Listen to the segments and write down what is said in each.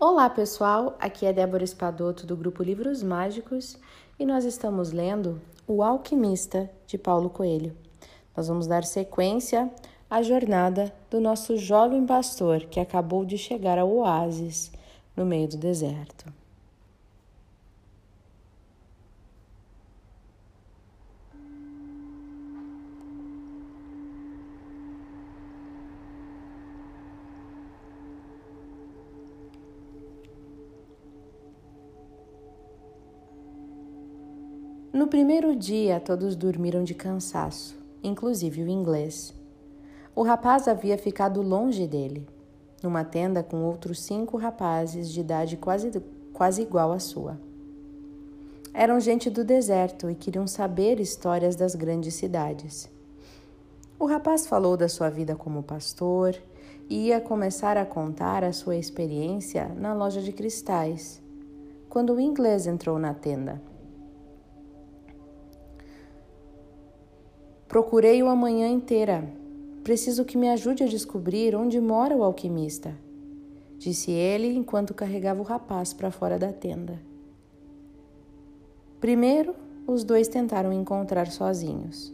Olá pessoal, aqui é Débora Espadoto do grupo Livros Mágicos e nós estamos lendo O Alquimista de Paulo Coelho. Nós vamos dar sequência à jornada do nosso jovem pastor que acabou de chegar ao oásis no meio do deserto. No primeiro dia, todos dormiram de cansaço, inclusive o inglês. O rapaz havia ficado longe dele, numa tenda com outros cinco rapazes de idade quase, quase igual à sua. Eram gente do deserto e queriam saber histórias das grandes cidades. O rapaz falou da sua vida como pastor e ia começar a contar a sua experiência na loja de cristais, quando o inglês entrou na tenda. Procurei-o a manhã inteira. Preciso que me ajude a descobrir onde mora o alquimista, disse ele enquanto carregava o rapaz para fora da tenda. Primeiro, os dois tentaram encontrar sozinhos.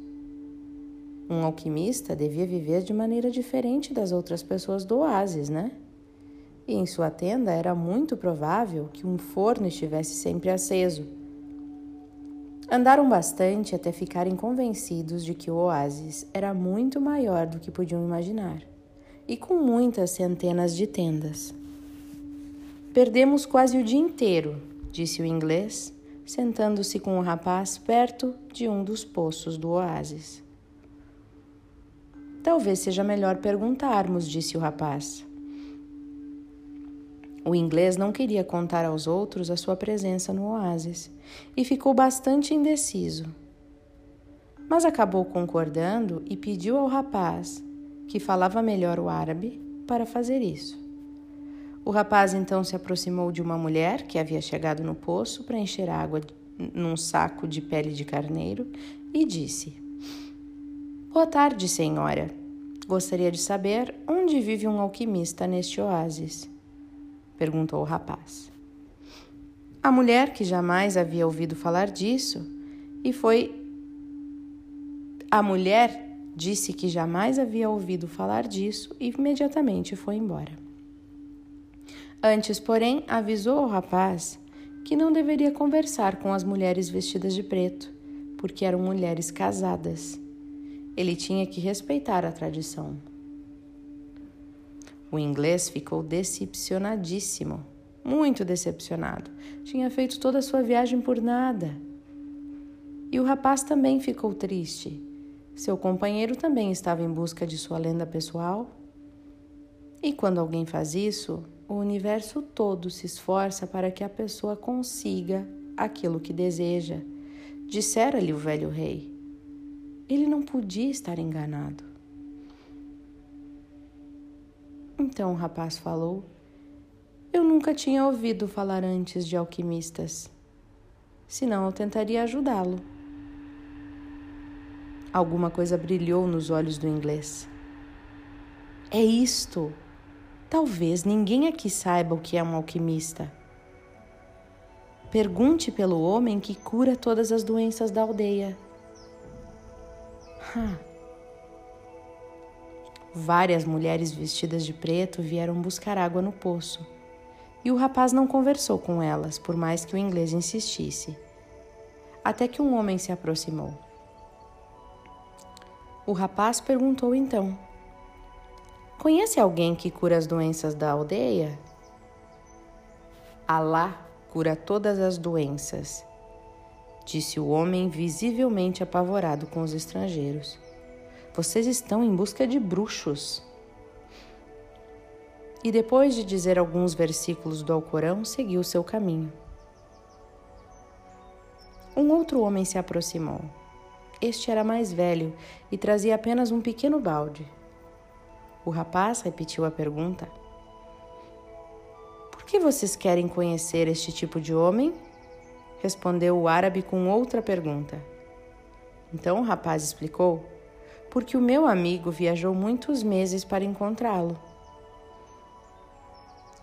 Um alquimista devia viver de maneira diferente das outras pessoas do oásis, né? E em sua tenda era muito provável que um forno estivesse sempre aceso Andaram bastante até ficarem convencidos de que o oásis era muito maior do que podiam imaginar e com muitas centenas de tendas. Perdemos quase o dia inteiro, disse o inglês, sentando-se com o rapaz perto de um dos poços do oásis. Talvez seja melhor perguntarmos, disse o rapaz. O inglês não queria contar aos outros a sua presença no oásis e ficou bastante indeciso. Mas acabou concordando e pediu ao rapaz, que falava melhor o árabe, para fazer isso. O rapaz então se aproximou de uma mulher que havia chegado no poço para encher água num saco de pele de carneiro e disse: Boa tarde, senhora. Gostaria de saber onde vive um alquimista neste oásis perguntou o rapaz. A mulher, que jamais havia ouvido falar disso, e foi. A mulher disse que jamais havia ouvido falar disso e imediatamente foi embora. Antes, porém, avisou ao rapaz que não deveria conversar com as mulheres vestidas de preto, porque eram mulheres casadas. Ele tinha que respeitar a tradição. O inglês ficou decepcionadíssimo, muito decepcionado. Tinha feito toda a sua viagem por nada. E o rapaz também ficou triste. Seu companheiro também estava em busca de sua lenda pessoal. E quando alguém faz isso, o universo todo se esforça para que a pessoa consiga aquilo que deseja, dissera-lhe o velho rei. Ele não podia estar enganado. Então o rapaz falou: Eu nunca tinha ouvido falar antes de alquimistas. Senão eu tentaria ajudá-lo. Alguma coisa brilhou nos olhos do inglês. É isto! Talvez ninguém aqui saiba o que é um alquimista. Pergunte pelo homem que cura todas as doenças da aldeia. Huh. Várias mulheres vestidas de preto vieram buscar água no poço. E o rapaz não conversou com elas, por mais que o inglês insistisse. Até que um homem se aproximou. O rapaz perguntou então: Conhece alguém que cura as doenças da aldeia? Alá cura todas as doenças, disse o homem, visivelmente apavorado com os estrangeiros. Vocês estão em busca de bruxos. E depois de dizer alguns versículos do Alcorão, seguiu seu caminho. Um outro homem se aproximou. Este era mais velho e trazia apenas um pequeno balde. O rapaz repetiu a pergunta: Por que vocês querem conhecer este tipo de homem? Respondeu o árabe com outra pergunta. Então o rapaz explicou porque o meu amigo viajou muitos meses para encontrá-lo.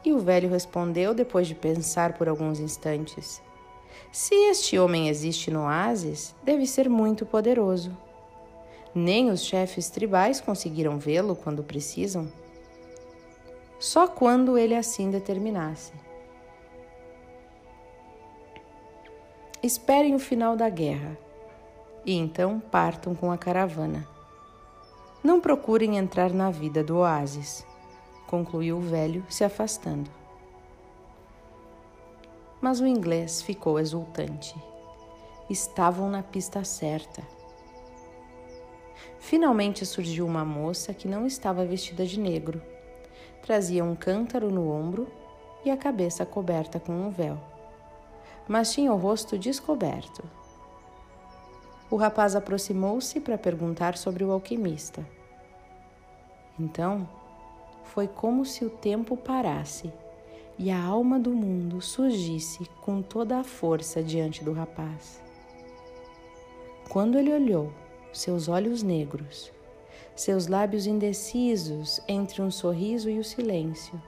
E o velho respondeu, depois de pensar por alguns instantes: Se este homem existe no oásis, deve ser muito poderoso. Nem os chefes tribais conseguiram vê-lo quando precisam. Só quando ele assim determinasse. Esperem o final da guerra e então partam com a caravana. Não procurem entrar na vida do oásis, concluiu o velho, se afastando. Mas o inglês ficou exultante. Estavam na pista certa. Finalmente surgiu uma moça que não estava vestida de negro. Trazia um cântaro no ombro e a cabeça coberta com um véu. Mas tinha o rosto descoberto o rapaz aproximou-se para perguntar sobre o alquimista. Então, foi como se o tempo parasse e a alma do mundo surgisse com toda a força diante do rapaz. Quando ele olhou, seus olhos negros, seus lábios indecisos entre um sorriso e o silêncio,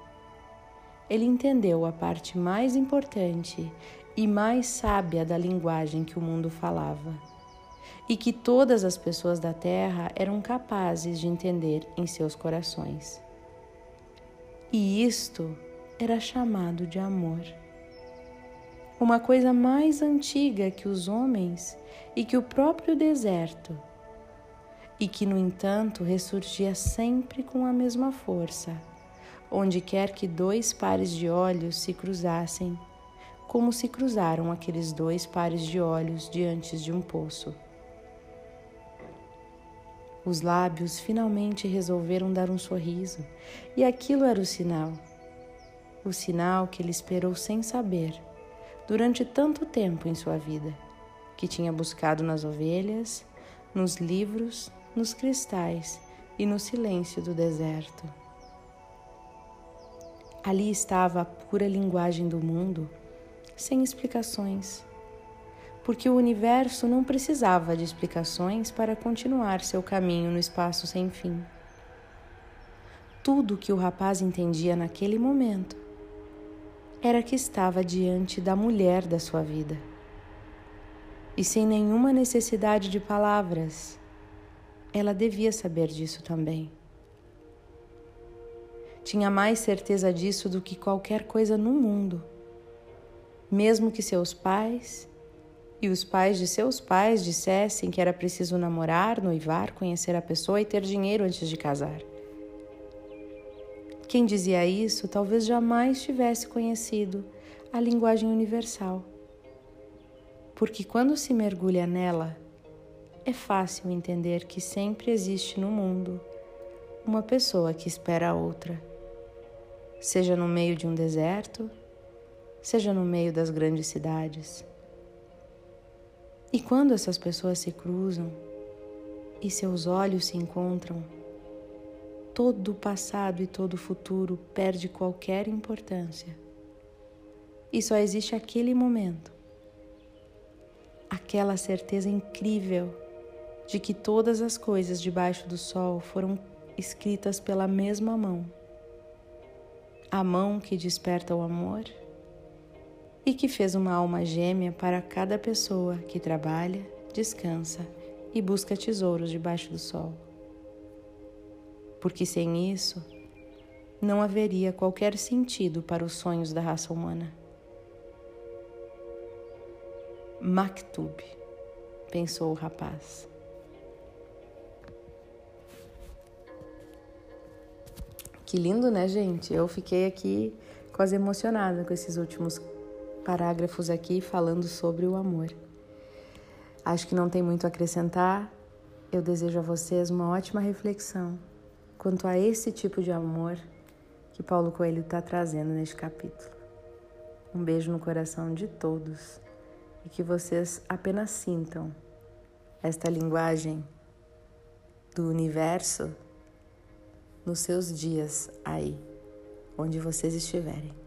ele entendeu a parte mais importante e mais sábia da linguagem que o mundo falava e que todas as pessoas da terra eram capazes de entender em seus corações. E isto era chamado de amor. Uma coisa mais antiga que os homens e que o próprio deserto, e que, no entanto, ressurgia sempre com a mesma força, onde quer que dois pares de olhos se cruzassem, como se cruzaram aqueles dois pares de olhos diante de um poço. Os lábios finalmente resolveram dar um sorriso, e aquilo era o sinal. O sinal que ele esperou sem saber, durante tanto tempo em sua vida, que tinha buscado nas ovelhas, nos livros, nos cristais e no silêncio do deserto. Ali estava a pura linguagem do mundo, sem explicações porque o universo não precisava de explicações para continuar seu caminho no espaço sem fim. Tudo que o rapaz entendia naquele momento era que estava diante da mulher da sua vida. E sem nenhuma necessidade de palavras, ela devia saber disso também. Tinha mais certeza disso do que qualquer coisa no mundo, mesmo que seus pais e os pais de seus pais dissessem que era preciso namorar, noivar, conhecer a pessoa e ter dinheiro antes de casar. Quem dizia isso talvez jamais tivesse conhecido a linguagem universal. Porque quando se mergulha nela, é fácil entender que sempre existe no mundo uma pessoa que espera a outra, seja no meio de um deserto, seja no meio das grandes cidades. E quando essas pessoas se cruzam e seus olhos se encontram, todo o passado e todo o futuro perde qualquer importância. E só existe aquele momento, aquela certeza incrível de que todas as coisas debaixo do sol foram escritas pela mesma mão. A mão que desperta o amor e que fez uma alma gêmea para cada pessoa que trabalha, descansa e busca tesouros debaixo do sol. Porque sem isso, não haveria qualquer sentido para os sonhos da raça humana. Maktub, pensou o rapaz. Que lindo, né, gente? Eu fiquei aqui quase emocionada com esses últimos parágrafos aqui falando sobre o amor. Acho que não tem muito a acrescentar. Eu desejo a vocês uma ótima reflexão quanto a esse tipo de amor que Paulo Coelho está trazendo neste capítulo. Um beijo no coração de todos e que vocês apenas sintam esta linguagem do universo nos seus dias aí, onde vocês estiverem.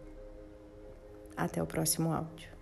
Até o próximo áudio.